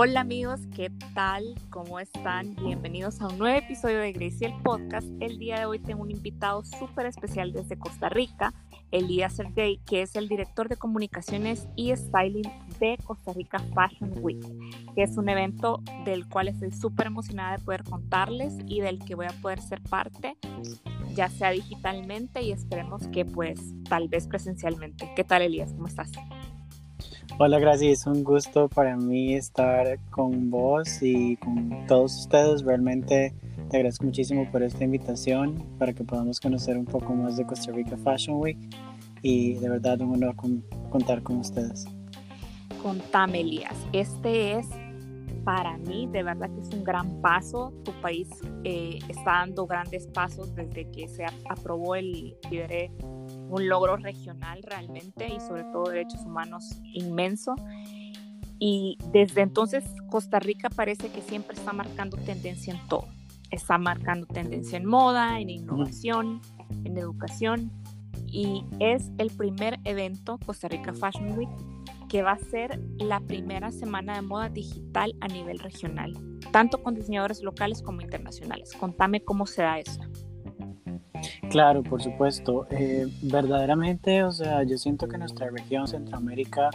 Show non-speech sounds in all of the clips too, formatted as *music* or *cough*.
Hola amigos, ¿qué tal? ¿Cómo están? Bienvenidos a un nuevo episodio de Gracie el Podcast. El día de hoy tengo un invitado súper especial desde Costa Rica, Elías Sergey, que es el director de comunicaciones y styling de Costa Rica Fashion Week, que es un evento del cual estoy súper emocionada de poder contarles y del que voy a poder ser parte, ya sea digitalmente y esperemos que pues tal vez presencialmente. ¿Qué tal Elías? ¿Cómo estás? Hola, gracias. Es un gusto para mí estar con vos y con todos ustedes. Realmente te agradezco muchísimo por esta invitación para que podamos conocer un poco más de Costa Rica Fashion Week y de verdad un honor contar con ustedes. Contame, Elías. Este es para mí de verdad que es un gran paso. Tu país eh, está dando grandes pasos desde que se aprobó el libre un logro regional realmente y sobre todo derechos humanos inmenso. Y desde entonces Costa Rica parece que siempre está marcando tendencia en todo. Está marcando tendencia en moda, en innovación, en educación. Y es el primer evento, Costa Rica Fashion Week, que va a ser la primera semana de moda digital a nivel regional, tanto con diseñadores locales como internacionales. Contame cómo se da esto. Claro, por supuesto. Eh, verdaderamente, o sea, yo siento que nuestra región Centroamérica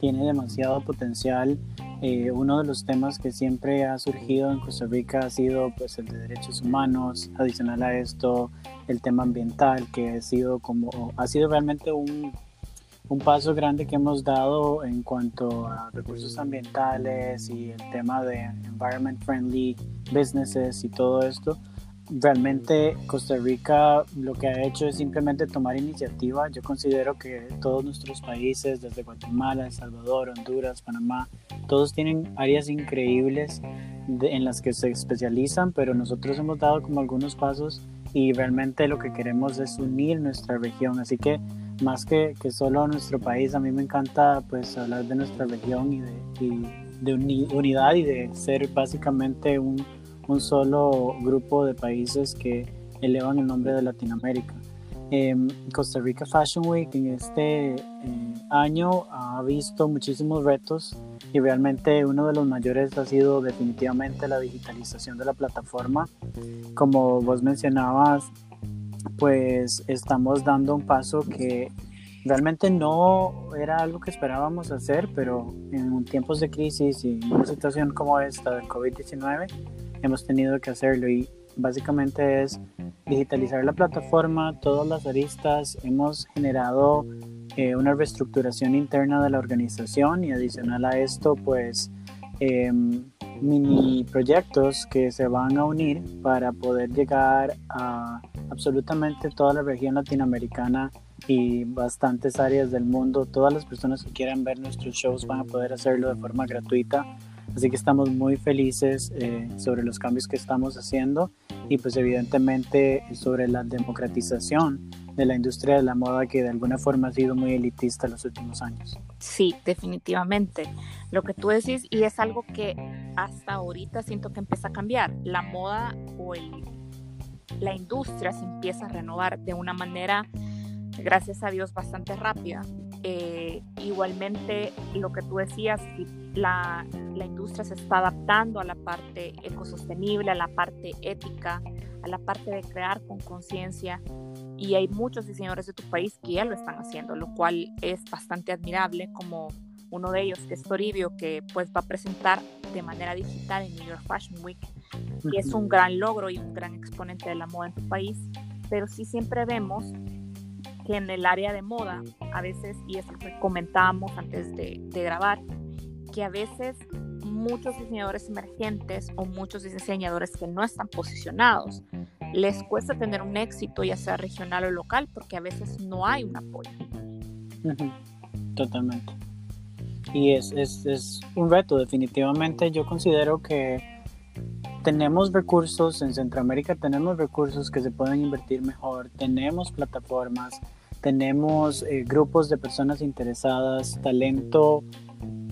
tiene demasiado potencial. Eh, uno de los temas que siempre ha surgido en Costa Rica ha sido pues el de derechos humanos. Adicional a esto, el tema ambiental, que ha sido como ha sido realmente un, un paso grande que hemos dado en cuanto a recursos ambientales y el tema de environment friendly businesses y todo esto realmente Costa Rica lo que ha hecho es simplemente tomar iniciativa. Yo considero que todos nuestros países, desde Guatemala, El Salvador, Honduras, Panamá, todos tienen áreas increíbles en las que se especializan, pero nosotros hemos dado como algunos pasos y realmente lo que queremos es unir nuestra región. Así que más que, que solo nuestro país, a mí me encanta pues hablar de nuestra región y de, y de unidad y de ser básicamente un un solo grupo de países que elevan el nombre de Latinoamérica. Em, Costa Rica Fashion Week en este eh, año ha visto muchísimos retos y realmente uno de los mayores ha sido definitivamente la digitalización de la plataforma. Como vos mencionabas, pues estamos dando un paso que realmente no era algo que esperábamos hacer, pero en tiempos de crisis y una situación como esta del COVID-19, hemos tenido que hacerlo y básicamente es digitalizar la plataforma, todas las aristas, hemos generado eh, una reestructuración interna de la organización y adicional a esto pues em, mini proyectos que se van a unir para poder llegar a absolutamente toda la región latinoamericana y bastantes áreas del mundo. Todas las personas que quieran ver nuestros shows van a poder hacerlo de forma gratuita Así que estamos muy felices eh, sobre los cambios que estamos haciendo y pues evidentemente sobre la democratización de la industria de la moda que de alguna forma ha sido muy elitista en los últimos años. Sí, definitivamente. Lo que tú decís y es algo que hasta ahorita siento que empieza a cambiar. La moda o el, la industria se empieza a renovar de una manera, gracias a Dios, bastante rápida. Eh, igualmente, lo que tú decías, la, la industria se está adaptando a la parte ecosostenible, a la parte ética, a la parte de crear con conciencia. Y hay muchos diseñadores de tu país que ya lo están haciendo, lo cual es bastante admirable, como uno de ellos, que es Toribio, que pues va a presentar de manera digital en New York Fashion Week, y es un gran logro y un gran exponente de la moda en tu país. Pero sí siempre vemos que en el área de moda, a veces, y eso que comentábamos antes de, grabar, que a veces muchos diseñadores emergentes o muchos diseñadores que no están posicionados, les cuesta tener un éxito, ya sea regional o local, porque a veces no hay un apoyo. Totalmente. Y es, es, es un reto, definitivamente. Yo considero que tenemos recursos en Centroamérica, tenemos recursos que se pueden invertir mejor, tenemos plataformas, tenemos eh, grupos de personas interesadas, talento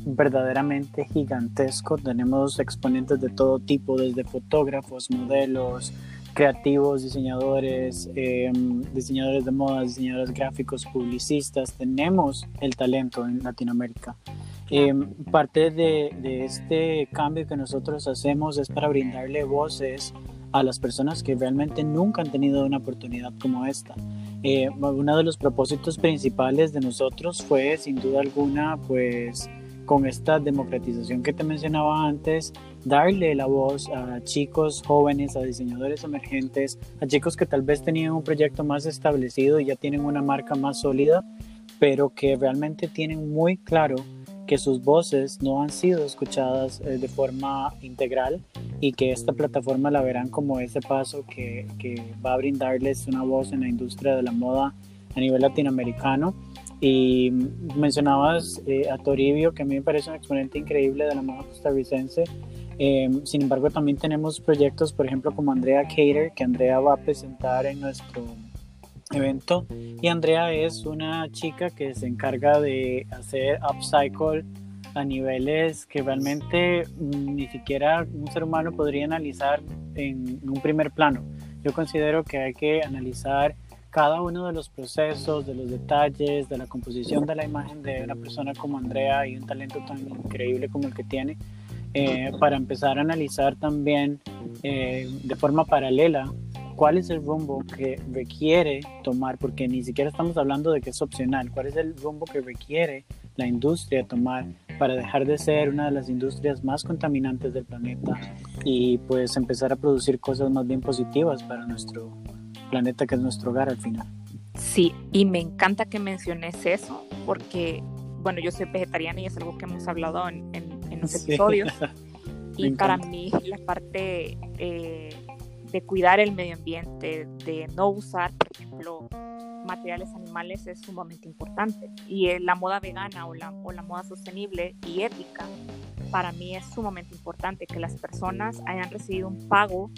verdaderamente gigantesco, tenemos exponentes de todo tipo, desde fotógrafos, modelos, creativos, diseñadores, em, diseñadores de moda, diseñadores gráficos, publicistas, tenemos el talento en Latinoamérica. Em, parte de, de, este cambio que nosotros hacemos es para brindarle voces a las personas que realmente nunca han tenido una oportunidad como esta. Eh, uno de los propósitos principales de nosotros fue, sin duda alguna, pues con esta democratización que te mencionaba antes, darle la voz a chicos jóvenes, a diseñadores emergentes, a chicos que tal vez tenían un proyecto más establecido y ya tienen una marca más sólida, pero que realmente tienen muy claro que sus voces no han sido escuchadas eh, de forma integral y que esta plataforma la verán como ese paso que, que, va a brindarles una voz en la industria de la moda a nivel latinoamericano. Y mencionabas eh, a Toribio, que a mí me parece un exponente increíble de la moda costarricense. Eh, sin embargo, también tenemos proyectos, por ejemplo, como Andrea Cater, que Andrea va a presentar en nuestro evento. Y Andrea es una chica que se encarga de hacer upcycle a niveles que realmente mm, ni siquiera un ser humano podría analizar en, un primer plano. Yo considero que hay que analizar cada uno de los procesos, de los detalles, de la composición de la imagen de una persona como Andrea y un talento tan increíble como el que tiene, eh, para empezar a analizar también eh, de forma paralela cuál es el rumbo que requiere tomar, porque ni siquiera estamos hablando de que es opcional, cuál es el rumbo que requiere la industria tomar para dejar de ser una de las industrias más contaminantes del planeta y pues empezar a producir cosas más bien positivas para nuestro planeta que es nuestro hogar al final. Sí, y me encanta que menciones eso porque, bueno, yo soy vegetariana y es algo que hemos hablado en, en, los episodios. *laughs* y para mí la parte eh, de cuidar el medio ambiente, de no usar, por ejemplo, materiales animales es sumamente importante. Y eh, la moda vegana o la, o la moda sostenible y ética, para mí es sumamente importante que las personas hayan recibido un pago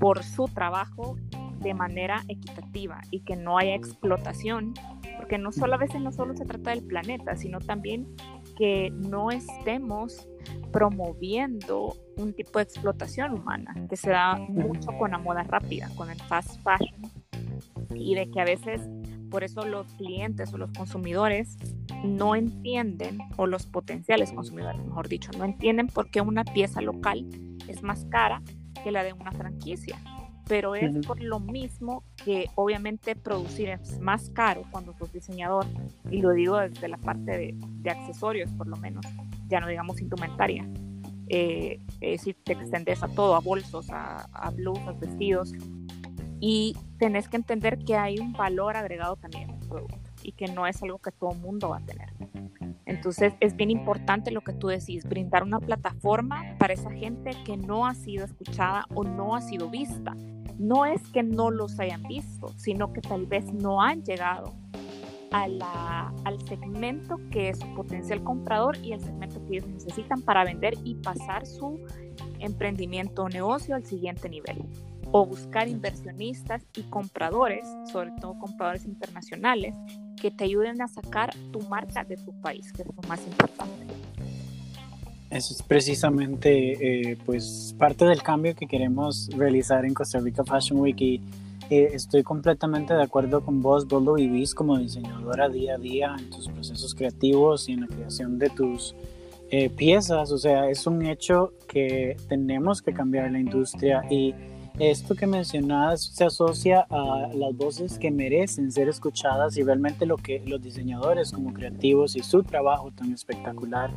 por su trabajo de manera equitativa y que no haya explotación, porque no solo a veces no solo se trata del planeta, sino también que no estemos promoviendo un tipo de explotación humana que se da mucho con la moda rápida, con el fast fashion, y de que a veces por eso los clientes o los consumidores no entienden, o los potenciales consumidores, mejor dicho, no entienden por qué una pieza local es más cara que la de una franquicia. Pero es por lo mismo que obviamente producir es más caro cuando sos diseñador, y lo digo desde la parte de, de accesorios por lo menos, ya no digamos indumentaria. Eh, es decir, te extendes a todo, a bolsos, a, a blusas, vestidos, y tenés que entender que hay un valor agregado también en el producto y que no es algo que todo mundo va a tener. Entonces es bien importante lo que tú decís, brindar una plataforma para esa gente que no ha sido escuchada o no ha sido vista. No es que no los hayan visto, sino que tal vez no han llegado a la, al segmento que es su potencial comprador y el segmento que ellos necesitan para vender y pasar su emprendimiento o negocio al siguiente nivel. O buscar inversionistas y compradores, sobre todo compradores internacionales, que te ayuden a sacar tu marca de tu país, que es lo más importante. Eso es precisamente eh, pues parte del cambio que queremos realizar en Costa Rica Fashion Week y estoy completamente de acuerdo con vos, vos lo vivís como diseñadora día a día en tus procesos creativos y en la creación de tus eh, piezas, o sea, es un hecho que tenemos que cambiar la industria y esto que mencionas se asocia a las voces que merecen ser escuchadas y realmente lo que los diseñadores como creativos y su trabajo tan espectacular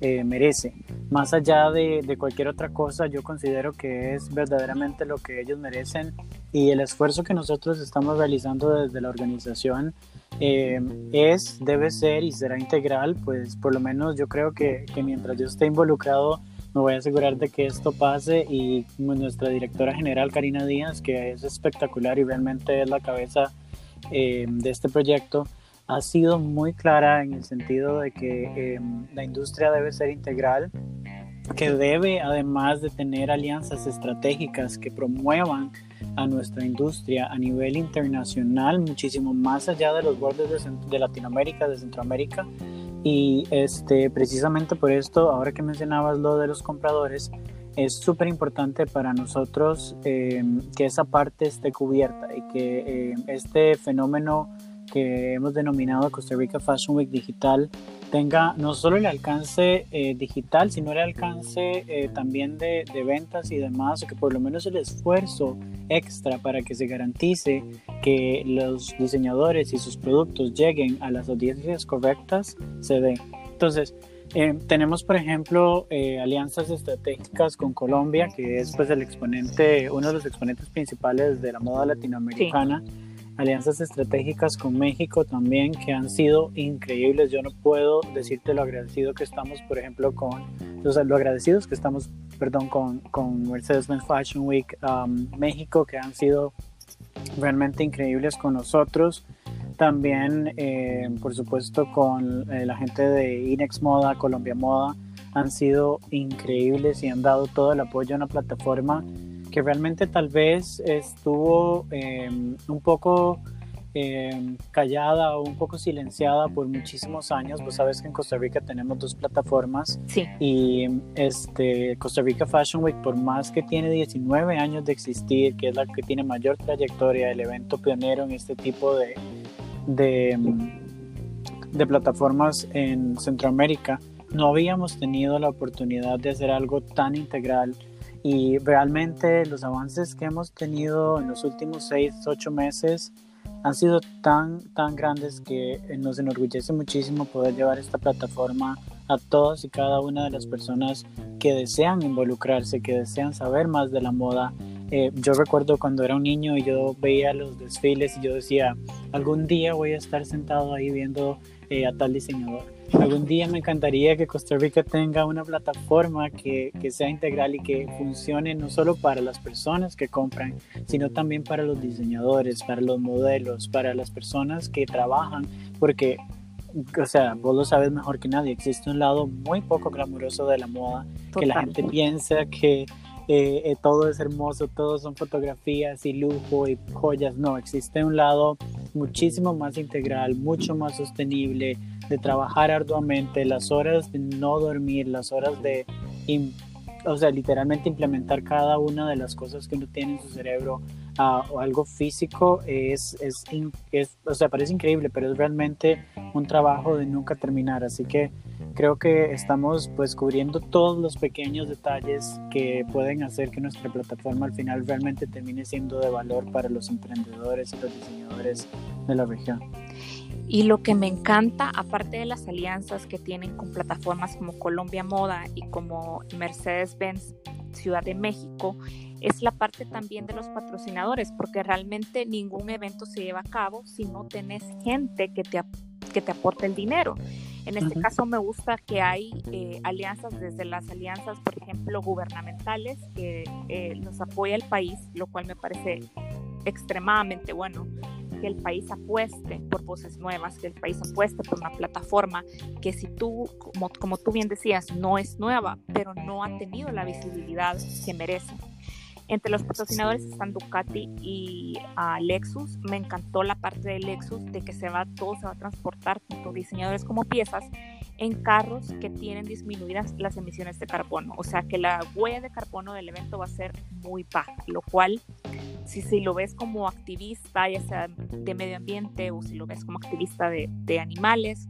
eh, merece. Más allá de, cualquier otra cosa, yo considero que es verdaderamente lo que ellos merecen y el esfuerzo que nosotros estamos realizando desde la organización eh, es, debe ser y será integral, pues por lo menos yo creo que, que mientras yo esté involucrado, me voy a asegurar de que esto pase y nuestra directora general Karina Díaz, que es espectacular y realmente es la cabeza eh, de este proyecto, ha sido muy clara en el sentido de que eh, la industria debe ser integral, que debe además de tener alianzas estratégicas que promuevan a nuestra industria a nivel internacional, muchísimo más allá de los bordes de, de Latinoamérica, de Centroamérica, y este, precisamente por esto, ahora que mencionabas lo de los compradores, es súper importante para nosotros eh, que esa parte esté cubierta y que eh, este fenómeno que hemos denominado Costa Rica Fashion Week Digital tenga no solo el alcance eh, digital, sino el alcance eh, también de, de, ventas y demás, o que por lo menos el esfuerzo extra para que se garantice que los diseñadores y sus productos lleguen a las audiencias correctas se dé. Entonces, eh, tenemos, por ejemplo, alianzas estratégicas con Colombia, que es pues el exponente, uno de los exponentes principales de la moda latinoamericana. Sí alianzas estratégicas con México también que han sido increíbles. Yo no puedo decirte lo agradecido que estamos, por ejemplo, con los lo agradecidos que estamos, perdón, con, con Mercedes-Benz Fashion Week um, México, que han sido realmente increíbles con nosotros. También, eh, por supuesto, con eh, la gente de Inex Moda, Colombia Moda, han sido increíbles y han dado todo el apoyo a una plataforma que realmente tal vez estuvo em, un poco em, callada o un poco silenciada por muchísimos años. Vos sabes que en Costa Rica tenemos dos plataformas sí. y este, Costa Rica Fashion Week, por más que tiene 19 años de existir, que es la que tiene mayor trayectoria, el evento pionero en este tipo de, de, em, de plataformas en Centroamérica, no habíamos tenido la oportunidad de hacer algo tan integral y realmente los avances que hemos tenido en los últimos seis, ocho meses han sido tan, tan grandes que nos enorgullece muchísimo poder llevar esta plataforma a todas y cada una de las personas que desean involucrarse, que desean saber más de la moda. Eh, yo recuerdo cuando era un niño y yo veía los desfiles y yo decía, algún día voy a estar sentado ahí viendo eh, a tal diseñador. Algún día me encantaría que Costa Rica tenga una plataforma que, que, sea integral y que funcione no solo para las personas que compran, sino también para los diseñadores, para los modelos, para las personas que trabajan, porque, o sea, vos lo sabes mejor que nadie, existe un lado muy poco glamuroso de la moda, que la gente piensa que eh, eh, todo es hermoso, todo son fotografías y lujo y joyas, no, existe un lado muchísimo más integral, mucho más sostenible, de trabajar arduamente, las horas de no dormir, las horas de, o sea, literalmente implementar cada una de las cosas que uno tiene en su cerebro a o algo físico es, es, es, o sea, parece increíble, pero es realmente un trabajo de nunca terminar. Así que creo que estamos pues cubriendo todos los pequeños detalles que pueden hacer que nuestra plataforma al final realmente termine siendo de valor para los emprendedores y los diseñadores de la región. Y lo que me encanta, aparte de las alianzas que tienen con plataformas como Colombia Moda y como Mercedes-Benz Ciudad de México, es la parte también de los patrocinadores, porque realmente ningún evento se lleva a cabo si no tenés gente que te, que te aporte el dinero. En este caso me gusta que hay eh, alianzas, desde las alianzas, por ejemplo, gubernamentales, que eh, nos apoya el país, lo cual me parece extremadamente bueno que el país apueste por voces nuevas, que el país apueste por una plataforma que si tú, como, como tú bien decías, no es nueva, pero no ha tenido la visibilidad que merece. Entre los patrocinadores están Ducati y uh, Lexus. Me encantó la parte de Lexus de que se va, todo se va a transportar tanto diseñadores como piezas en carros que tienen disminuidas las emisiones de carbono. O sea que la huella de carbono del evento va a ser muy baja, lo cual si, si lo ves como activista, ya sea de medio ambiente o si lo ves como activista de, de animales,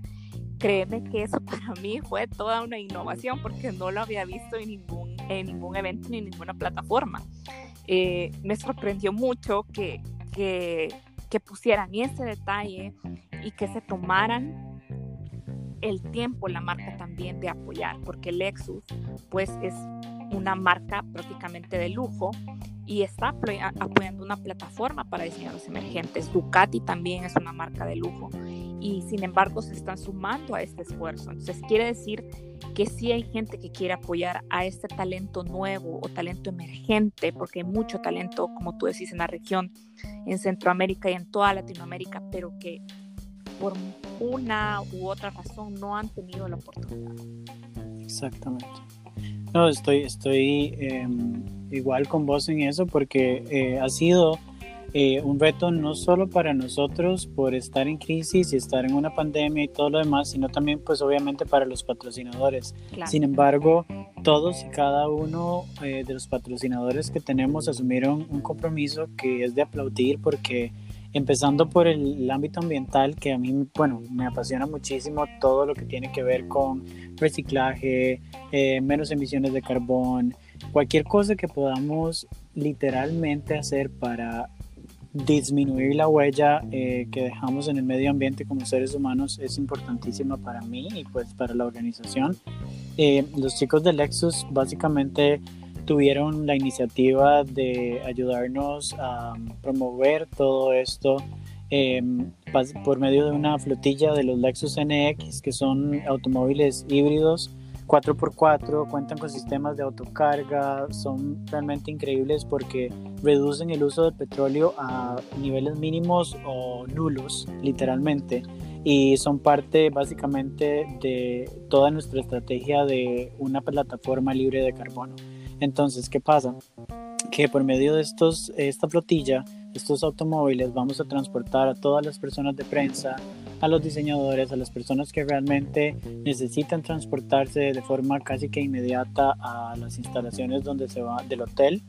créeme que eso para *laughs* mí fue toda una innovación porque no lo había visto en ningún, en ningún evento ni en ninguna plataforma. Eh, me sorprendió mucho que, que, que, pusieran ese detalle y que se tomaran el tiempo la marca también de apoyar, porque Lexus pues es una marca prácticamente de lujo y está apoyando una plataforma para diseñadores emergentes. Ducati también es una marca de lujo y sin embargo se están sumando a este esfuerzo. Entonces quiere decir que sí hay gente que quiere apoyar a este talento nuevo o talento emergente, porque hay mucho talento, como tú decís, en la región, en Centroamérica y en toda Latinoamérica, pero que por una u otra razón no han tenido la oportunidad. Exactamente. No, estoy, estoy em, igual con vos en eso porque eh, ha sido eh, un reto no solo para nosotros por estar en crisis y estar en una pandemia y todo lo demás, sino también pues obviamente para los patrocinadores. Sin embargo, todos y cada uno eh, de los patrocinadores que tenemos asumieron un compromiso que es de aplaudir porque empezando por el, ámbito ambiental, que a mí, bueno, me apasiona muchísimo todo lo que tiene que ver con reciclaje, eh, menos emisiones de carbón, cualquier cosa que podamos literalmente hacer para disminuir la huella eh, que dejamos en el medio ambiente como seres humanos es importantísima para mí y pues para la organización. Eh, los chicos de Lexus básicamente tuvieron la iniciativa de ayudarnos a promover todo esto em, por medio de una flotilla de los Lexus NX, que son automóviles híbridos 4x4, cuentan con sistemas de autocarga, son realmente increíbles porque reducen el uso del petróleo a niveles mínimos o nulos, literalmente, y son parte básicamente de toda nuestra estrategia de una plataforma libre de carbono. Entonces, ¿qué pasa? Que por medio de estos, esta flotilla, estos automóviles, vamos a transportar a todas las personas de prensa, a los diseñadores, a las personas que realmente necesitan transportarse de forma casi que inmediata a las instalaciones donde se va del hotel,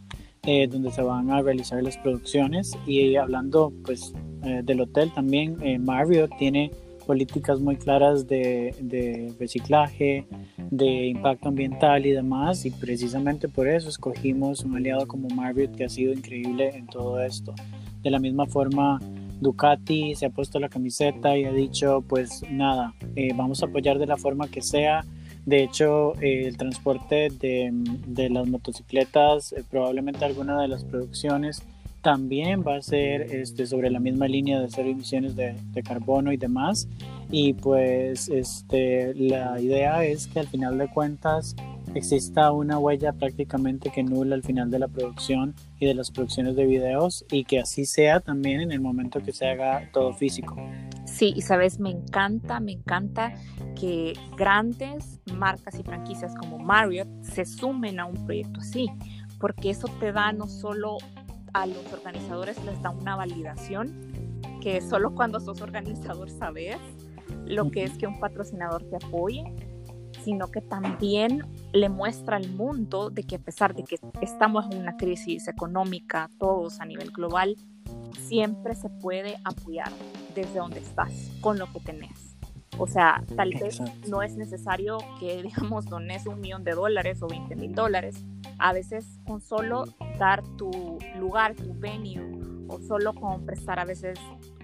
eh, donde se van a realizar las producciones. Y hablando pues eh, del hotel también, eh, Marriott tiene políticas muy claras de, de reciclaje, de impacto ambiental y demás, y precisamente por eso escogimos un aliado como Marriott que ha sido increíble en todo esto. De la misma forma, Ducati se ha puesto la camiseta y ha dicho, pues nada, eh, vamos a apoyar de la forma que sea. De hecho, eh, el transporte de, de las motocicletas, eh, probablemente alguna de las producciones, también va a ser este, sobre la misma línea de cero emisiones de, de, carbono y demás. Y pues este, la idea es que al final de cuentas exista una huella prácticamente que nula al final de la producción y de las producciones de videos y que así sea también en el momento que se haga todo físico. Sí, y sabes, me encanta, me encanta que grandes marcas y franquicias como Marriott se sumen a un proyecto así, porque eso te da no solo a los organizadores, les da una validación, que solo cuando sos organizador sabes lo que es que un patrocinador te apoye sino que también le muestra al mundo de que a pesar de que estamos en una crisis económica todos a nivel global, siempre se puede apoyar desde donde estás, con lo que tenés. O sea, tal vez no es necesario que, *laughs* digamos, dones un millón de dólares o 20 mil dólares. A veces con solo dar tu lugar, tu venue, o solo con prestar a veces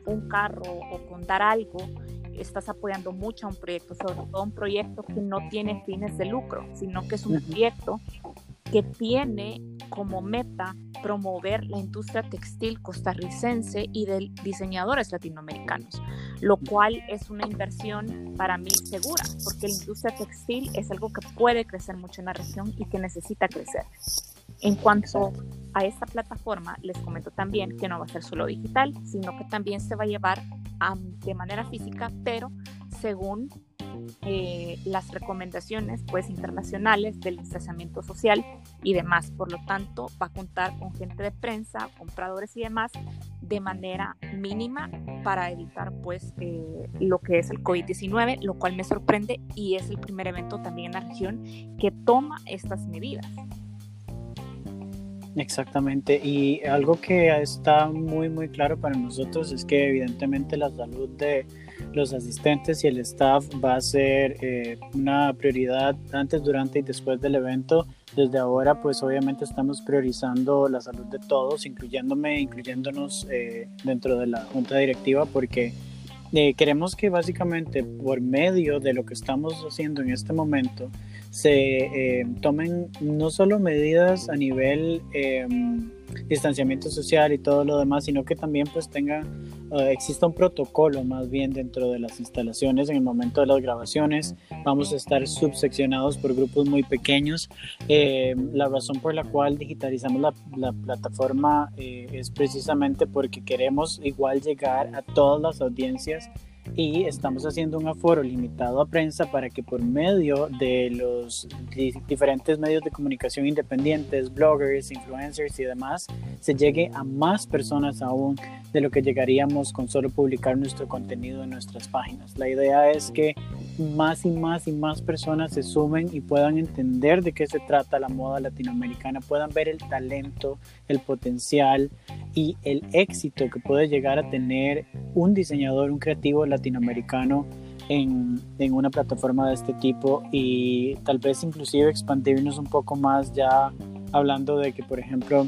un carro o con dar algo, estás apoyando mucho a un proyecto, sobre todo un proyecto que no tiene fines de lucro, sino que es un proyecto que tiene como meta promover la industria textil costarricense y de diseñadores latinoamericanos, lo cual es una inversión para mí segura, porque la industria textil es algo que puede crecer mucho en la región y que necesita crecer. En cuanto a esta plataforma, les comento también que no va a ser solo digital, sino que también se va a llevar de manera física, pero según eh, las recomendaciones pues, internacionales del distanciamiento social y demás. Por lo tanto, va a contar con gente de prensa, compradores y demás de manera mínima para evitar pues eh, lo que es el COVID-19, lo cual me sorprende y es el primer evento también en la región que toma estas medidas. Exactamente, y algo que está muy muy claro para nosotros es que evidentemente la salud de los asistentes y el staff va a ser eh, una prioridad antes, durante y después del evento. Desde ahora pues obviamente estamos priorizando la salud de todos, incluyéndome, incluyéndonos eh, dentro de la junta directiva porque eh, queremos que básicamente por medio de lo que estamos haciendo en este momento, se eh, tomen no solo medidas a nivel em, distanciamiento social y todo lo demás, sino que también pues tenga, eh, exista un protocolo más bien dentro de las instalaciones en el momento de las grabaciones. Vamos a estar subseccionados por grupos muy pequeños. Em, la razón por la cual digitalizamos la, la plataforma eh, es precisamente porque queremos igual llegar a todas las audiencias y estamos haciendo un aforo limitado a prensa para que por medio de los diferentes medios de comunicación independientes, bloggers, influencers y demás, se llegue a más personas aún de lo que llegaríamos con solo publicar nuestro contenido en nuestras páginas. La idea es que más y más y más personas se sumen y puedan entender de qué se trata la moda latinoamericana, puedan ver el talento, el potencial y el éxito que puede llegar a tener un diseñador, un creativo latinoamericano en, en, una plataforma de este tipo y tal vez inclusive expandirnos un poco más ya hablando de que por ejemplo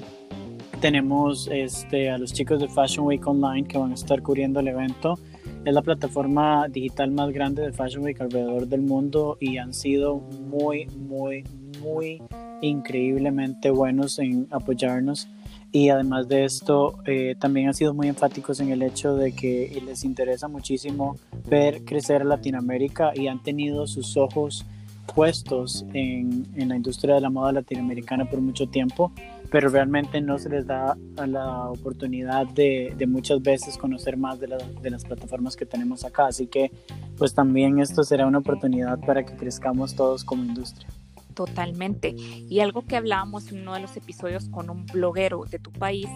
tenemos este, a los chicos de Fashion Week Online que van a estar cubriendo el evento. Es la plataforma digital más grande de Fashion Week alrededor del mundo y han sido muy, muy, muy increíblemente buenos en apoyarnos y además de esto eh, también han sido muy enfáticos en el hecho de que les interesa muchísimo ver crecer a Latinoamérica y han tenido sus ojos puestos en, en, la industria de la moda latinoamericana por mucho tiempo, pero realmente no se les da la oportunidad de, de muchas veces conocer más de, de, las plataformas que tenemos acá. Así que pues también esto será una oportunidad para que crezcamos todos como industria. Totalmente. Y algo que hablábamos en uno de los episodios con un bloguero de tu país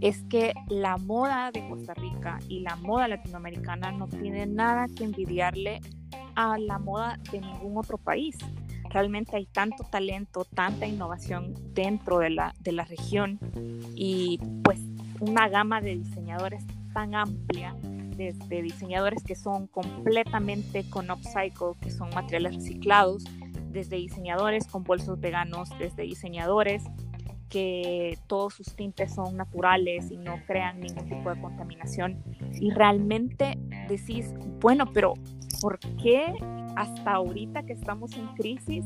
es que la moda de Costa Rica y la moda latinoamericana no tiene nada que envidiarle a la moda de ningún otro país. Realmente hay tanto talento, tanta innovación dentro de la, de la región y pues una gama de diseñadores tan amplia, desde diseñadores que son completamente con upcycle, que son materiales reciclados, desde diseñadores con bolsos veganos, desde diseñadores que todos sus tintes son naturales y no crean ningún tipo de contaminación. Y realmente decís, bueno, pero ¿por qué hasta ahorita que estamos en crisis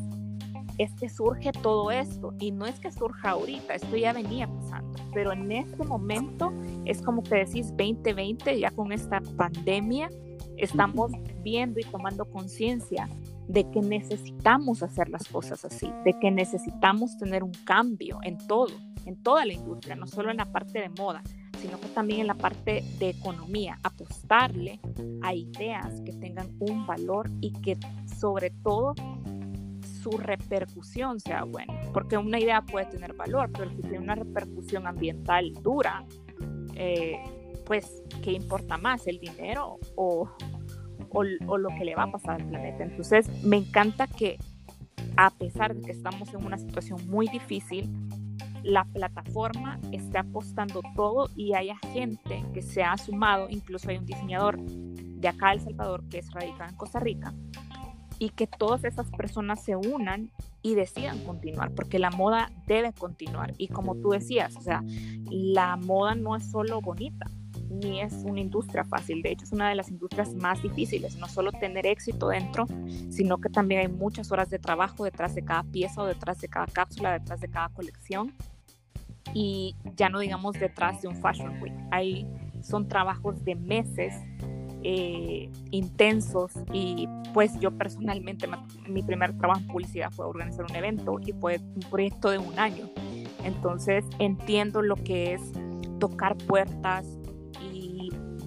es que surge todo esto? Y no es que surja ahorita, esto ya venía pasando, pero en este momento es como que decís 2020, ya con esta pandemia, estamos viendo y tomando conciencia de que necesitamos hacer las cosas así, de que necesitamos tener un cambio en todo, en toda la industria, no solo en la parte de moda, sino que también en la parte de economía, apostarle a ideas que tengan un valor y que sobre todo su repercusión sea buena, porque una idea puede tener valor, pero si tiene una repercusión ambiental dura, eh, pues, ¿qué importa más, el dinero o, o, lo que le va a pasar al planeta. Entonces, me encanta que a pesar de que estamos en una situación muy difícil, la plataforma esté apostando todo y haya gente que se ha sumado, incluso hay un diseñador de acá El Salvador que es radicado en Costa Rica, y que todas esas personas se unan y decidan continuar, porque la moda debe continuar. Y como tú decías, o sea, la moda no es solo bonita, ni es una industria fácil, de hecho es una de las industrias más difíciles, no solo tener éxito dentro, sino que también hay muchas horas de trabajo detrás de cada pieza o detrás de cada cápsula, detrás de cada colección. Y ya no digamos detrás de un Fashion Week, ahí son trabajos de meses eh, intensos y pues yo personalmente mi primer trabajo en publicidad fue organizar un evento y fue un proyecto de un año. Entonces entiendo lo que es tocar puertas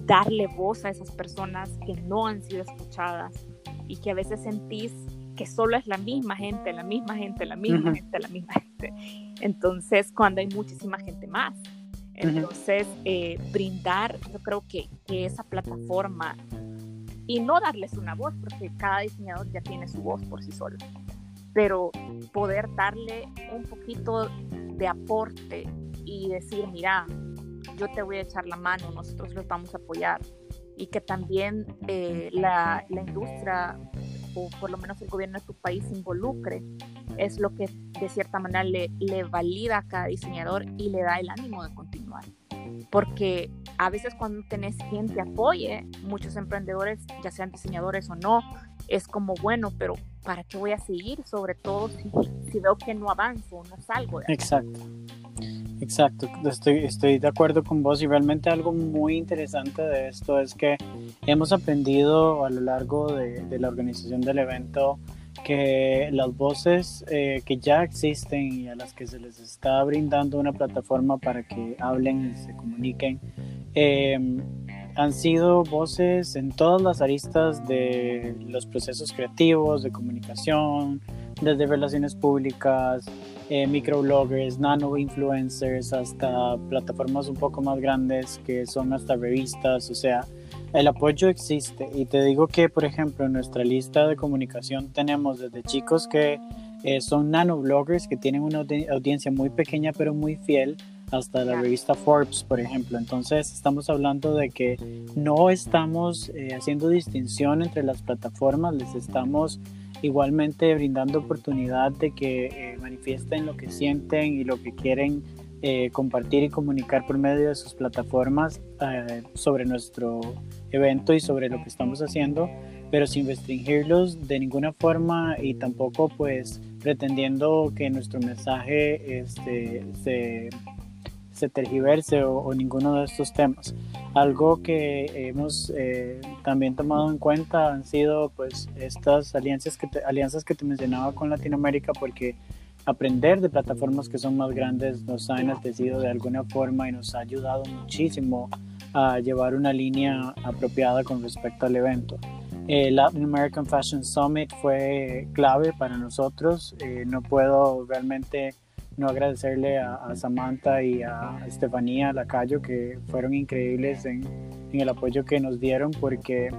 darle voz a esas personas que no han sido escuchadas y que a veces sentís que solo es la misma gente, la misma gente, la misma gente, la misma gente. Entonces, cuando hay muchísima gente más. Entonces, eh, brindar, yo creo que, que, esa plataforma y no darles una voz, porque cada diseñador ya tiene su voz por sí solo, pero poder darle un poquito de aporte y decir, mira, yo te voy a echar la mano, nosotros los vamos a apoyar y que también eh, la, la, industria o por lo menos el gobierno de tu país se involucre es lo que de cierta manera le, le valida a cada diseñador y le da el ánimo de continuar. Porque a veces cuando tenés quien te apoye, muchos emprendedores, ya sean diseñadores o no, es como, bueno, pero ¿para qué voy a seguir? Sobre todo si, si veo que no avanzo, no salgo de Exacto. Exacto, estoy, estoy de acuerdo con vos y realmente algo muy interesante de esto es que hemos aprendido a lo largo de, la organización del evento que las voces eh, que ya existen y a las que se les está brindando una plataforma para que hablen y se comuniquen em, han sido voces en todas las aristas de los procesos creativos, de comunicación, desde relaciones públicas, eh, microbloggers, nano influencers, hasta plataformas un poco más grandes que son hasta revistas, o sea, el apoyo existe y te digo que, por ejemplo, en nuestra lista de comunicación tenemos desde chicos que eh, son nanobloggers que tienen una audiencia muy pequeña pero muy fiel hasta la revista Forbes, por ejemplo. Entonces estamos hablando de que no estamos eh, haciendo distinción entre las plataformas, les estamos igualmente brindando oportunidad de que eh, manifiesten lo que sienten y lo que quieren eh, compartir y comunicar por medio de sus plataformas sobre nuestro evento y sobre lo que estamos haciendo, pero sin restringirlos de ninguna forma y tampoco pues pretendiendo que nuestro mensaje este, se se tergiverse o, ninguno de estos temas. Algo que hemos eh, también tomado en cuenta han sido pues estas alianzas que te, alianzas que te mencionaba con Latinoamérica porque aprender de plataformas que son más grandes nos ha enaltecido de alguna forma y nos ha ayudado muchísimo a llevar una línea apropiada con respecto al evento. El Latin American Fashion Summit fue clave para nosotros. Eh, no puedo realmente no agradecerle a, Samantha y a Estefanía Lacayo que fueron increíbles en, el apoyo que nos dieron porque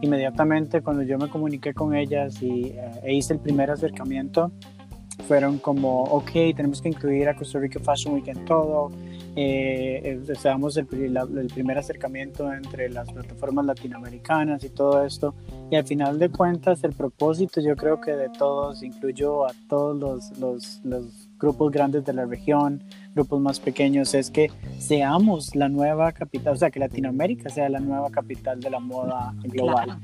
inmediatamente cuando yo me comuniqué con ellas y eh, e hice el primer acercamiento fueron como ok tenemos que incluir a Costa Rica Fashion Week en todo eh, deseamos el, el, primer acercamiento entre las plataformas latinoamericanas y todo esto. Y al final de cuentas el propósito yo creo que de todos incluyo a todos los, los, los grupos grandes de la región, grupos más pequeños, es que seamos la nueva capital, o sea, que Latinoamérica sea la nueva capital de la moda global.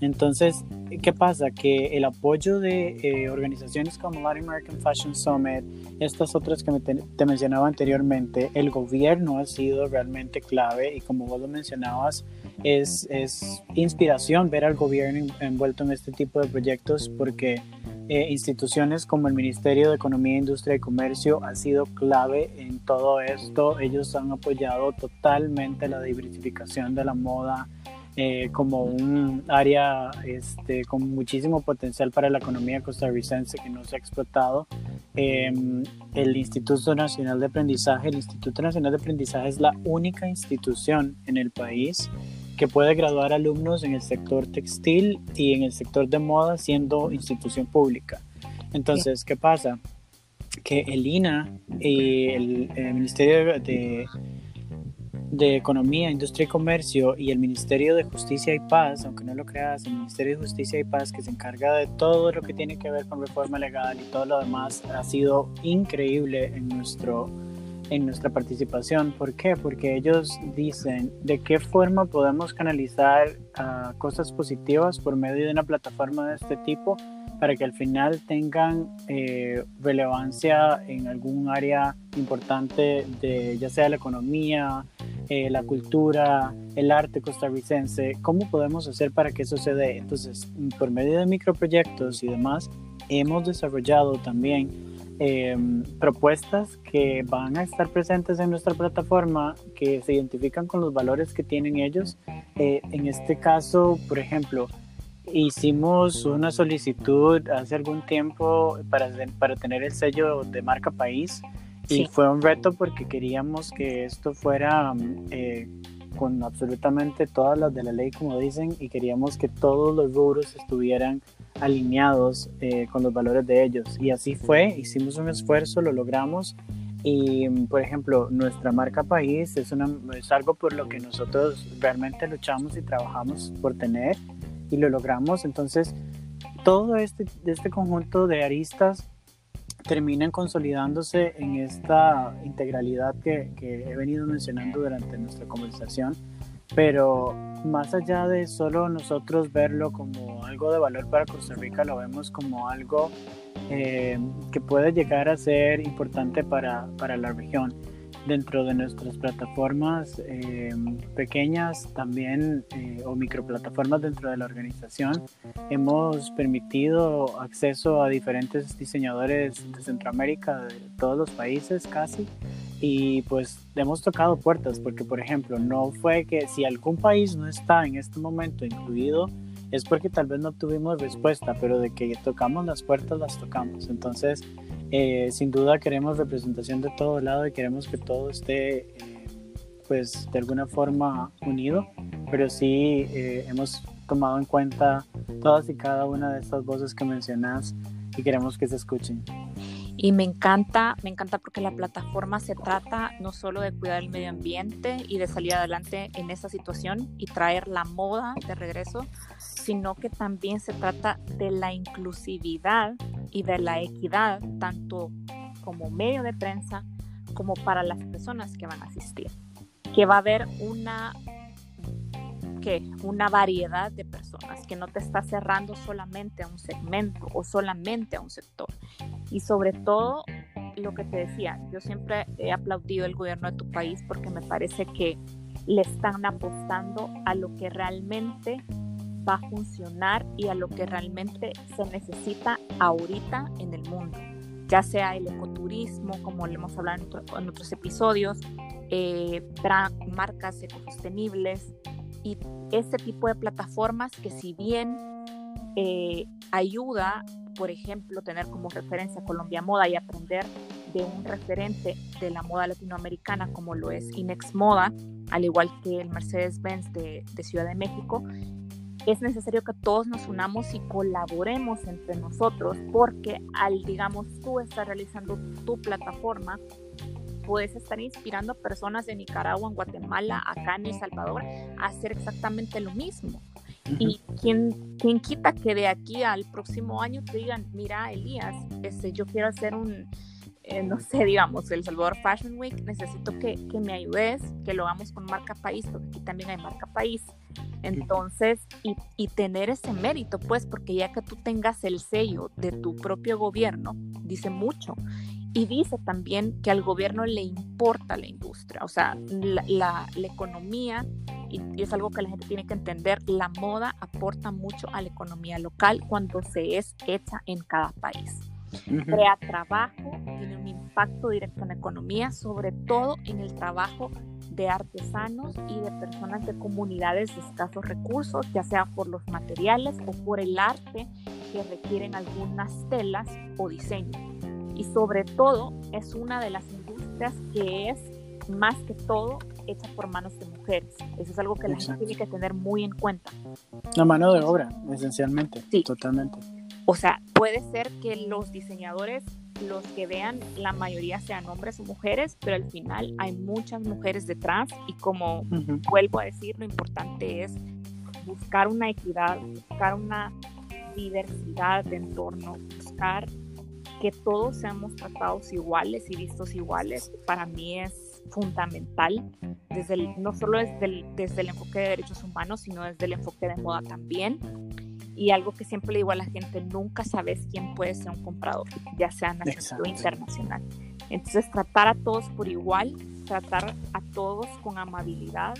Entonces, ¿qué pasa? Que el apoyo de eh, organizaciones como Latin American Fashion Summit, estas otras que te, mencionaba anteriormente, el gobierno ha sido realmente clave y como vos lo mencionabas, es, es inspiración ver al gobierno envuelto en este tipo de proyectos porque eh, instituciones como el Ministerio de Economía, Industria y Comercio ha sido clave en todo esto. Ellos han apoyado totalmente la diversificación de la moda eh, como un área este, con muchísimo potencial para la economía costarricense que no se ha explotado. Em, el Instituto Nacional de Aprendizaje, el Instituto Nacional de Aprendizaje es la única institución en el país que puede graduar alumnos en el sector textil y en el sector de moda siendo institución pública. Entonces, ¿qué pasa? Que el INA y el, Ministerio de, de Economía, Industria y Comercio y el Ministerio de Justicia y Paz, aunque no lo creas, el Ministerio de Justicia y Paz que se encarga de todo lo que tiene que ver con reforma legal y todo lo demás, ha sido increíble en nuestro en nuestra participación. ¿Por qué? Porque ellos dicen de qué forma podemos canalizar uh, cosas positivas por medio de una plataforma de este tipo para que al final tengan eh, relevancia en algún área importante de ya sea la economía, eh, la cultura, el arte costarricense. ¿Cómo podemos hacer para que eso se dé? Entonces, por medio de microproyectos y demás, hemos desarrollado también Em, propuestas que van a estar presentes en nuestra plataforma que se identifican con los valores que tienen ellos. Eh, en este caso, por ejemplo, hicimos una solicitud hace algún tiempo para, para tener el sello de marca país y fue un reto porque queríamos que esto fuera eh, con absolutamente todas las de la ley, como dicen, y queríamos que todos los rubros estuvieran alineados eh, con los valores de ellos. Y así fue, hicimos un esfuerzo, lo logramos. Y, por ejemplo, nuestra marca país es, una, es algo por lo que nosotros realmente luchamos y trabajamos por tener y lo logramos. Entonces, todo este, este conjunto de aristas terminan consolidándose en esta integralidad que, que he venido mencionando durante nuestra conversación pero más allá de solo nosotros verlo como algo de valor para Costa Rica, lo vemos como algo eh, que puede llegar a ser importante para, para la región. Dentro de nuestras plataformas eh, pequeñas también eh, o microplataformas dentro de la organización, hemos permitido acceso a diferentes diseñadores de Centroamérica, de todos los países casi, y pues hemos tocado puertas porque, por ejemplo, no fue que si algún país no está en este momento incluido, es porque tal vez no tuvimos respuesta, pero de que tocamos las puertas, las tocamos. Entonces, eh, sin duda queremos representación de todo lado y queremos que todo esté, eh, pues, de alguna forma unido pero sí eh, hemos tomado en cuenta todas y cada una de estas voces que mencionas y queremos que se escuchen. Y me encanta, me encanta porque la plataforma se trata no solo de cuidar el medio ambiente y de salir adelante en esta situación y traer la moda de regreso, sino que también se trata de la inclusividad y de la equidad, tanto como medio de prensa como para las personas que van a asistir. Que va a haber una una variedad de personas, que no te está cerrando solamente a un segmento o solamente a un sector. Y sobre todo, lo que te decía, yo siempre he aplaudido el gobierno de tu país porque me parece que le están apostando a lo que realmente va a funcionar y a lo que realmente se necesita ahorita en el mundo, ya sea el ecoturismo, como le hemos hablado en, otros episodios, eh, marcas ecosostenibles, y este tipo de plataformas que si bien eh, ayuda, por ejemplo, tener como referencia Colombia Moda y aprender de un referente de la moda latinoamericana como lo es Inex Moda, al igual que el Mercedes-Benz de, de Ciudad de México, es necesario que todos nos unamos y colaboremos entre nosotros porque al, digamos, tú estás realizando tu plataforma, puedes estar inspirando a personas de Nicaragua, en Guatemala, acá en El Salvador, a hacer exactamente lo mismo. Y quien, quien quita que de aquí al próximo año te digan, mira, Elías, este, yo quiero hacer un, eh, no sé, digamos, el Salvador Fashion Week, necesito que, que, me ayudes, que lo hagamos con marca país, porque aquí también hay marca país. Entonces, y, y, tener ese mérito, pues, porque ya que tú tengas el sello de tu propio gobierno, dice mucho. Y dice también que al gobierno le importa la industria, o sea, la, la, economía, y, es algo que la gente tiene que entender, la moda aporta mucho a la economía local cuando se es hecha en cada país. Crea trabajo, tiene un impacto directo en la economía, sobre todo en el trabajo de artesanos y de personas de comunidades de escasos recursos, ya sea por los materiales o por el arte que requieren algunas telas o diseños y sobre todo es una de las industrias que es más que todo hecha por manos de mujeres. Eso es algo que la gente tiene que tener muy en cuenta. La mano de obra, esencialmente. Sí. Totalmente. O sea, puede ser que los diseñadores, los que vean, la mayoría sean hombres o mujeres, pero al final hay muchas mujeres detrás y como vuelvo a decir, lo importante es buscar una equidad, buscar una diversidad de entorno, buscar que todos seamos tratados iguales y vistos iguales, para mí es fundamental, desde el, no solo desde el, desde el enfoque de derechos humanos, sino desde el enfoque de moda también. Y algo que siempre le digo a la gente, nunca sabes quién puede ser un comprador, ya sea nacional o internacional. Entonces, tratar a todos por igual, tratar a todos con amabilidad,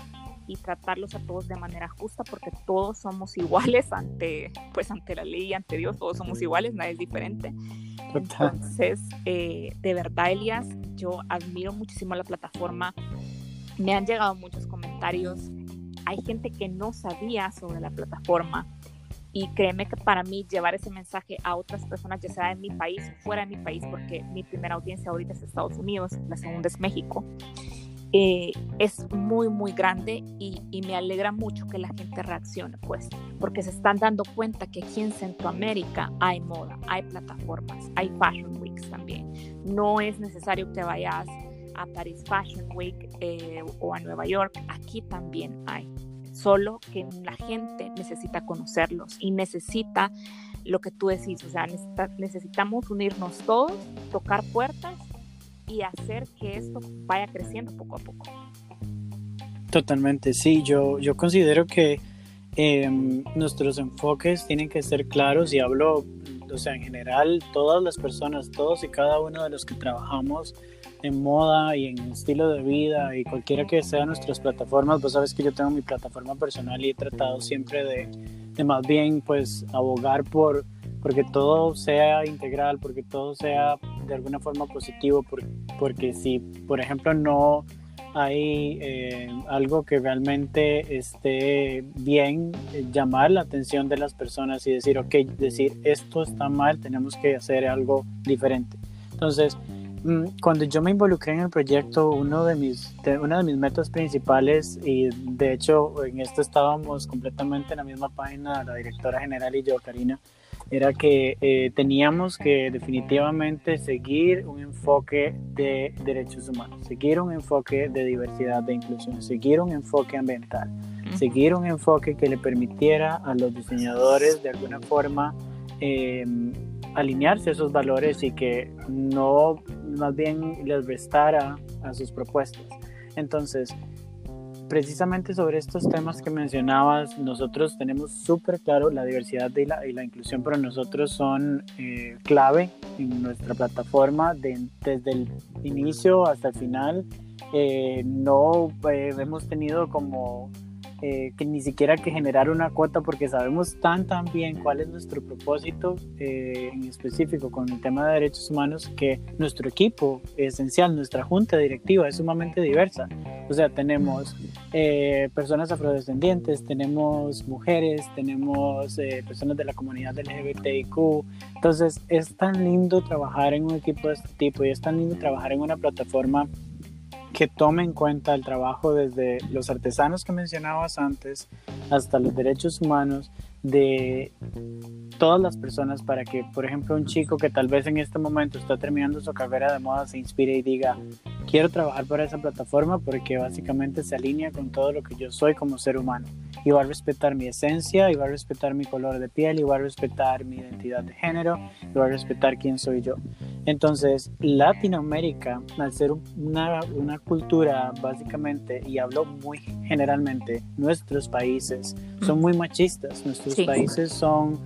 y tratarlos a todos de manera justa porque todos somos *laughs* iguales ante pues ante la ley y ante Dios todos somos iguales nadie es diferente. Entonces eh, de verdad Elias yo admiro muchísimo la plataforma. Me han llegado muchos comentarios. Hay gente que no sabía sobre la plataforma. Y créeme que para mí llevar ese mensaje a otras personas, ya sea en mi país fuera de mi país, porque mi primera audiencia ahorita es Estados Unidos, la segunda es México, eh, es muy, muy grande y, me alegra mucho que la gente reaccione, pues, porque se están dando cuenta que aquí en Centroamérica hay moda, hay plataformas, hay Fashion Weeks también. No es necesario que vayas a Paris Fashion Week eh, o a Nueva York, aquí también hay. Solo que la gente necesita conocerlos y necesita lo que tú decís, o sea, necesitamos unirnos todos, tocar puertas y hacer que esto vaya creciendo poco a poco. Totalmente, sí, yo, yo considero que em, nuestros enfoques tienen que ser claros y hablo, o sea, en general, todas las personas, todos y cada uno de los que trabajamos en moda y en estilo de vida y cualquiera que sea nuestras plataformas, vos sabes que yo tengo mi plataforma personal y he tratado siempre de, de más bien pues abogar por porque todo sea integral, porque todo sea de alguna forma positivo, porque, si, por ejemplo, no hay eh, algo que realmente esté bien, eh, llamar la atención de las personas y decir, ok, decir esto está mal, tenemos que hacer algo diferente. Entonces, mm, cuando yo me involucré en el proyecto, uno de mis, una de mis metas principales, y de hecho en esto estábamos completamente en la misma página, la directora general y yo, Karina, era que eh, teníamos que definitivamente seguir un enfoque de derechos humanos, seguir un enfoque de diversidad, de inclusión, seguir un enfoque ambiental, seguir un enfoque que le permitiera a los diseñadores de alguna forma em, alinearse a esos valores y que no más bien les restara a sus propuestas. Entonces, precisamente sobre estos temas que mencionabas, nosotros tenemos súper claro la diversidad y la, y la, inclusión para nosotros son eh, clave en nuestra plataforma desde el inicio hasta el final. Eh, no eh, hemos tenido como eh, que ni siquiera que generar una cuota porque sabemos tan tan bien cuál es nuestro propósito eh, en específico con el tema de derechos humanos que nuestro equipo esencial, nuestra junta directiva es sumamente diversa. O sea, tenemos eh, personas afrodescendientes, tenemos mujeres, tenemos personas de la comunidad LGBTIQ. Entonces es tan lindo trabajar en un equipo de este tipo y es tan lindo trabajar en una plataforma que tome en cuenta el trabajo desde los artesanos que mencionabas antes hasta los derechos humanos de todas las personas para que, por ejemplo, un chico que tal vez en este momento está terminando su carrera de moda se inspire y diga, quiero trabajar para esa plataforma porque básicamente se alinea con todo lo que yo soy como ser humano. Y va a respetar mi esencia, y va a respetar mi color de piel, y va a respetar mi identidad de género, y va a respetar quién soy yo. Entonces, Latinoamérica, al ser una, una cultura básicamente, y hablo muy generalmente, nuestros países son muy machistas, nuestros países son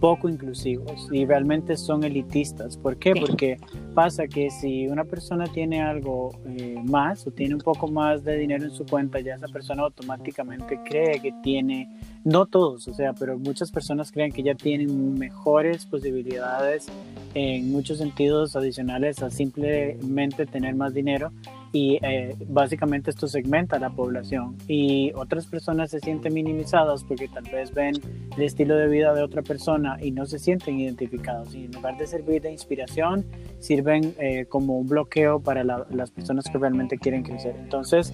poco inclusivos y realmente son elitistas. ¿Por qué? Porque pasa que si una persona tiene algo eh, más o tiene un poco más de dinero en su cuenta, ya esa persona automáticamente cree que tiene, no todos, o sea, pero muchas personas creen que ya tienen mejores posibilidades en muchos sentidos adicionales a simplemente tener más dinero y eh, básicamente esto segmenta la población. Y otras personas se sienten minimizadas porque tal vez ven el estilo de vida de otra persona y no se sienten identificados. Y en lugar de servir de inspiración sirven eh, como un bloqueo para las personas que realmente quieren crecer. Entonces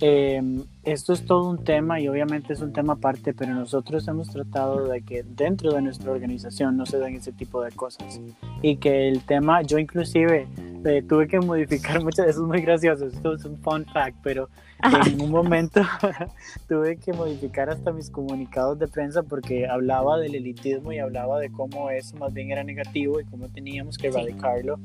eh, esto es todo un tema y obviamente es un tema aparte, pero nosotros hemos tratado de que dentro de nuestra organización no se den ese tipo de cosas. Y que el tema, yo inclusive eh, tuve que modificar *laughs* muchas, eso es muy gracioso, esto es un fun fact, pero en un momento *laughs* tuve que modificar hasta mis comunicados de prensa porque hablaba del elitismo y hablaba de cómo eso más bien era negativo y cómo teníamos que erradicarlo.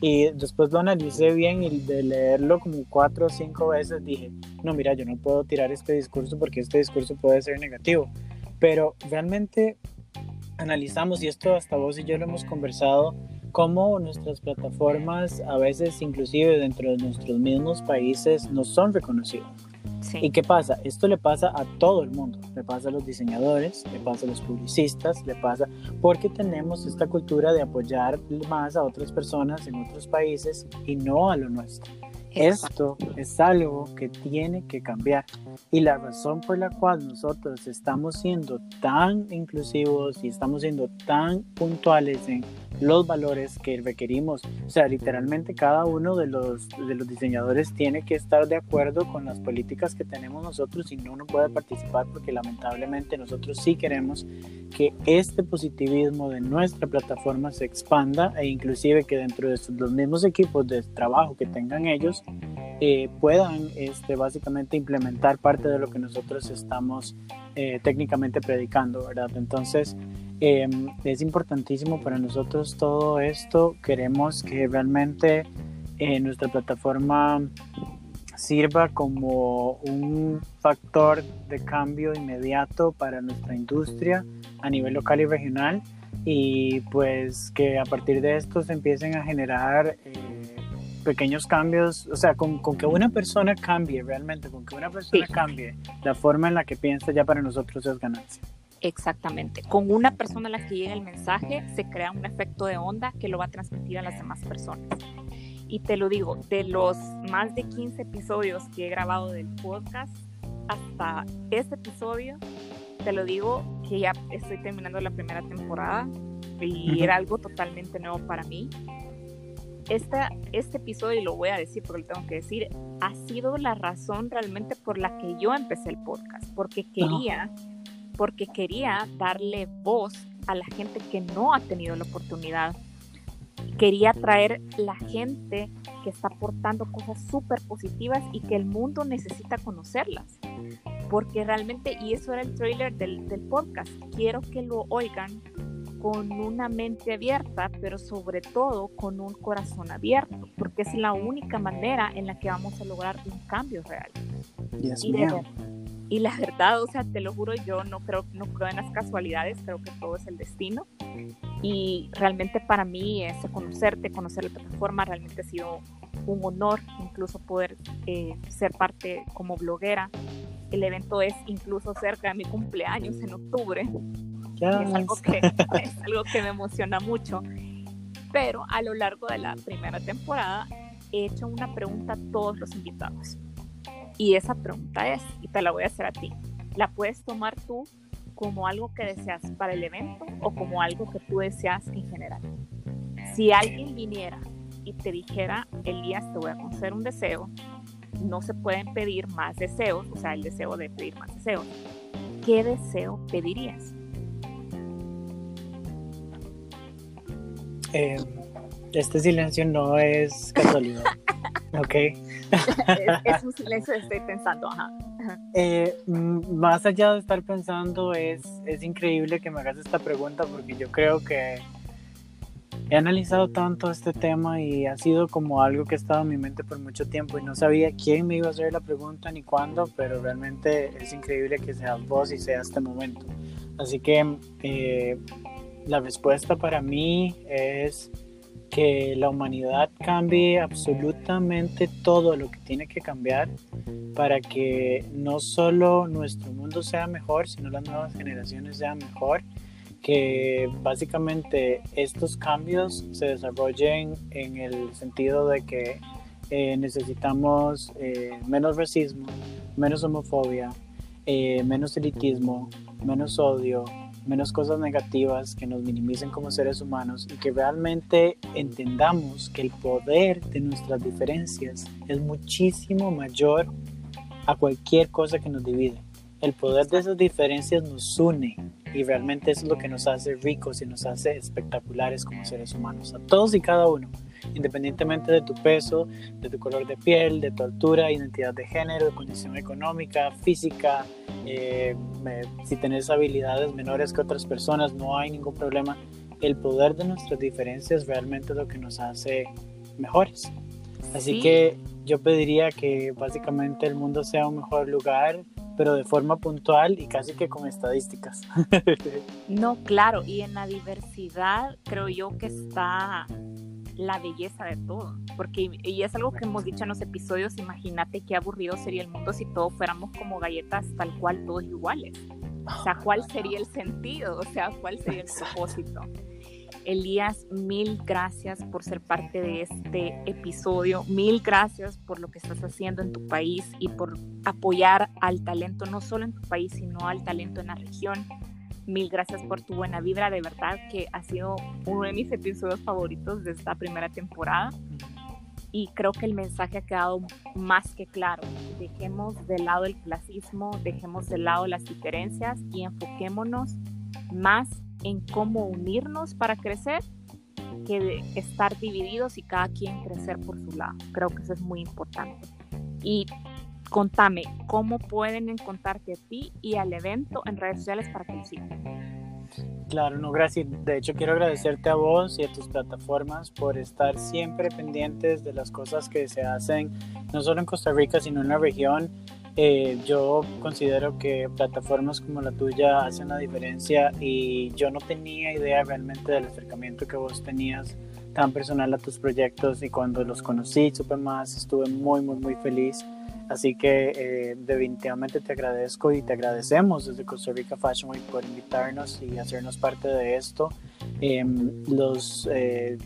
Y después lo analicé bien y de leerlo como cuatro o cinco veces dije, no, mira, yo no puedo tirar este discurso porque este discurso puede ser negativo. Pero realmente analizamos, y esto hasta vos y yo lo hemos conversado, cómo nuestras plataformas a veces inclusive dentro de nuestros mismos países no son reconocidas. ¿Y qué pasa? Esto le pasa a todo el mundo, le pasa a los diseñadores, le pasa a los publicistas, le pasa porque tenemos esta cultura de apoyar más a otras personas en otros países y no a lo nuestro. Esto es algo que tiene que cambiar y la razón por la cual nosotros estamos siendo tan inclusivos y estamos siendo tan puntuales en los valores que requerimos. O sea, literalmente cada uno de los, de los diseñadores tiene que estar de acuerdo con las políticas que tenemos nosotros y no uno puede participar porque lamentablemente nosotros sí queremos que este positivismo de nuestra plataforma se expanda e inclusive que dentro de los mismos equipos de trabajo que tengan ellos eh, puedan este, básicamente implementar parte de lo que nosotros estamos eh, técnicamente predicando, ¿verdad? Entonces, Em, es importantísimo para nosotros todo esto. Queremos que realmente eh, nuestra plataforma sirva como un factor de cambio inmediato para nuestra industria a nivel local y regional y pues que a partir de esto se empiecen a generar eh, pequeños cambios, o sea, con, con, que una persona cambie realmente, con que una persona cambie la forma en la que piensa ya para nosotros es ganancia. Exactamente. Con una persona a la que llega el mensaje se crea un efecto de onda que lo va a transmitir a las demás personas. Y te lo digo, de los más de 15 episodios que he grabado del podcast hasta este episodio, te lo digo que ya estoy terminando la primera temporada y era algo totalmente nuevo para mí. esta, este episodio, y lo voy a decir porque lo tengo que decir, ha sido la razón realmente por la que yo empecé el podcast, porque quería, porque quería darle voz a la gente que no ha tenido la oportunidad. Quería traer la gente que está aportando cosas súper positivas y que el mundo necesita conocerlas. Porque realmente, y eso era el trailer del, del podcast, quiero que lo oigan con una mente abierta, pero sobre todo con un corazón abierto, porque es la única manera en la que vamos a lograr un cambio real. y, y, la verdad, o sea, te lo juro, yo no creo, no creo en las casualidades, creo que todo es el destino. Y realmente para mí ese conocerte, conocer la plataforma, realmente ha sido un honor incluso poder eh, ser parte como bloguera. El evento es incluso cerca de mi cumpleaños en octubre es, algo *laughs* que, es algo que me emociona mucho. Pero a lo largo de la primera temporada he hecho una pregunta a todos los invitados. Y esa pregunta es, y te la voy a hacer a ti, ¿la puedes tomar tú como algo que deseas para el evento o como algo que tú deseas en general? Si alguien viniera y te dijera, Elías, te voy a conceder un deseo, no se pueden pedir más deseos, o sea, el deseo de pedir más deseos, ¿qué deseo pedirías? Eh, este silencio no es casualidad. *laughs* ok. Es, un silencio que estoy pensando, ajá. Eh, más allá de estar pensando, es, es increíble que me hagas esta pregunta porque yo creo que he analizado tanto este tema y ha sido como algo que ha estado en mi mente por mucho tiempo y no sabía quién me iba a hacer la pregunta ni cuándo, pero realmente es increíble que seas vos y sea este momento. Así que eh, la respuesta para mí es que la humanidad cambie absolutamente todo lo que tiene que cambiar para que no solo nuestro mundo sea mejor, sino las nuevas generaciones sean mejor, que básicamente estos cambios se desarrollen en el sentido de que eh, necesitamos eh, menos racismo, menos homofobia, eh, menos elitismo, menos odio, menos cosas negativas, que nos minimicen como seres humanos y que realmente entendamos que el poder de nuestras diferencias es muchísimo mayor a cualquier cosa que nos divide. El poder de esas diferencias nos une y realmente es lo que nos hace ricos y nos hace espectaculares como seres humanos, a todos y cada uno, independientemente de tu peso, de tu color de piel, de tu altura, identidad de género, condición económica, física, eh, si tienes habilidades menores que otras personas, no hay ningún problema. El poder de nuestras diferencias realmente es lo que nos hace mejores. Así que yo pediría que básicamente el mundo sea un mejor lugar, pero de forma puntual y casi que con estadísticas. *laughs* no, claro, y en la diversidad creo yo que está la belleza de todo, porque y es algo que hemos dicho en los episodios, imagínate qué aburrido sería el mundo si todos fuéramos como galletas tal cual todos iguales. O sea, ¿cuál sería el sentido? O sea, ¿cuál sería el propósito? Elías, mil gracias por ser parte de este episodio, mil gracias por lo que estás haciendo en tu país y por apoyar al talento, no solo en tu país, sino al talento en la región. Mil gracias por tu buena vibra, de verdad que ha sido uno de mis episodios favoritos de esta primera temporada. Y creo que el mensaje ha quedado más que claro. Dejemos de lado el clasismo, dejemos de lado las diferencias y enfoquémonos más en cómo unirnos para crecer que de estar divididos y cada quien crecer por su lado. Creo que eso es muy importante. Y contame, ¿cómo pueden encontrarte a ti y al evento en redes sociales para que lo sigan? Claro, no, gracias. De hecho, quiero agradecerte a vos y a tus plataformas por estar siempre pendientes de las cosas que se hacen, no solo en Costa Rica, sino en la región. Eh, yo considero que plataformas como la tuya hacen la diferencia y yo no tenía idea realmente del acercamiento que vos tenías tan personal a tus proyectos y cuando los conocí, supe más, estuve muy, muy, muy feliz Así que eh, definitivamente te agradezco y te agradecemos desde Costa Rica Fashion Week por invitarnos y hacernos parte de esto. Em, los eh,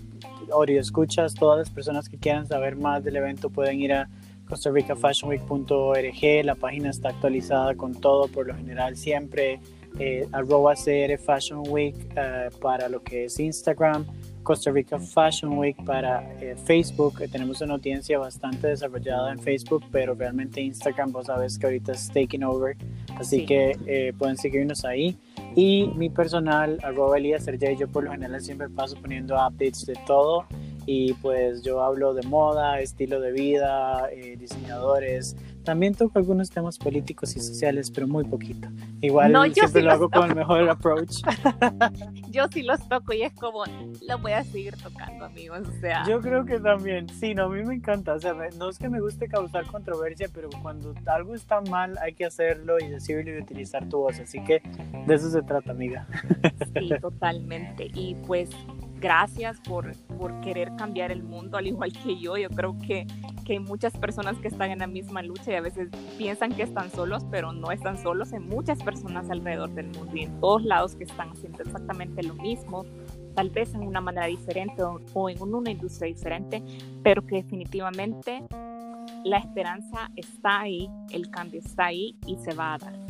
escuchas, todas las personas que quieran saber más del evento pueden ir a costaricafashionweek.org. La página está actualizada con todo, por lo general siempre eh, arroba CR Fashion Week eh, para lo que es Instagram, Costa Rica Fashion Week para eh, Facebook. tenemos una audiencia bastante desarrollada en Facebook, pero realmente Instagram, vos sabes que ahorita es taking over, así que pueden seguirnos ahí. Y mi personal, arroba Elías Sergey, yo por lo general siempre paso poniendo updates de todo y pues yo hablo de moda, estilo de vida, eh, diseñadores. También toco algunos temas políticos y sociales, pero muy poquito. Igual siempre lo hago con el mejor approach. *laughs* yo sí los toco y es como, lo voy a seguir tocando, amigos. O sea. Yo creo que también, sí, no, a mí me encanta. O sea, no es que me guste causar controversia, pero cuando algo está mal hay que hacerlo y decirlo y utilizar tu voz. Así que de eso se trata, amiga. Sí, totalmente. Y pues gracias por, por querer cambiar el mundo, al igual que yo. Yo creo que, que hay muchas personas que están en la misma lucha y a veces piensan que están solos, pero no están solos. Hay muchas personas alrededor del mundo y en todos lados que están haciendo exactamente lo mismo, tal vez en una manera diferente o, o en una industria diferente, pero que definitivamente la esperanza está ahí, el cambio está ahí y se va a dar.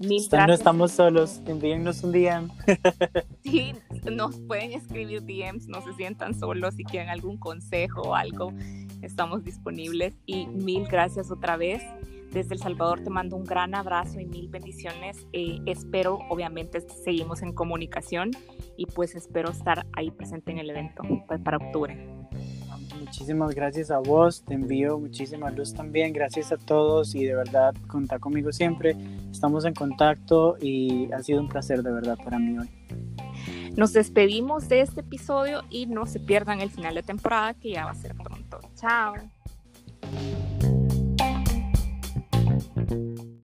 No estamos solos, envíennos un DM. *laughs* sí, nos pueden escribir DMs, no se sientan solos, si quieren algún consejo o algo, estamos disponibles. Y mil gracias otra vez. Desde El Salvador te mando un gran abrazo y mil bendiciones. Eh, espero, obviamente, seguimos en comunicación y pues espero estar ahí presente en el evento pues, para octubre. Muchísimas gracias a vos, te envío muchísima luz también, gracias a todos y de verdad contá conmigo siempre, estamos en contacto y ha sido un placer de verdad para mí hoy. Nos despedimos de este episodio y no se pierdan el final de temporada que ya va a ser pronto. Chao.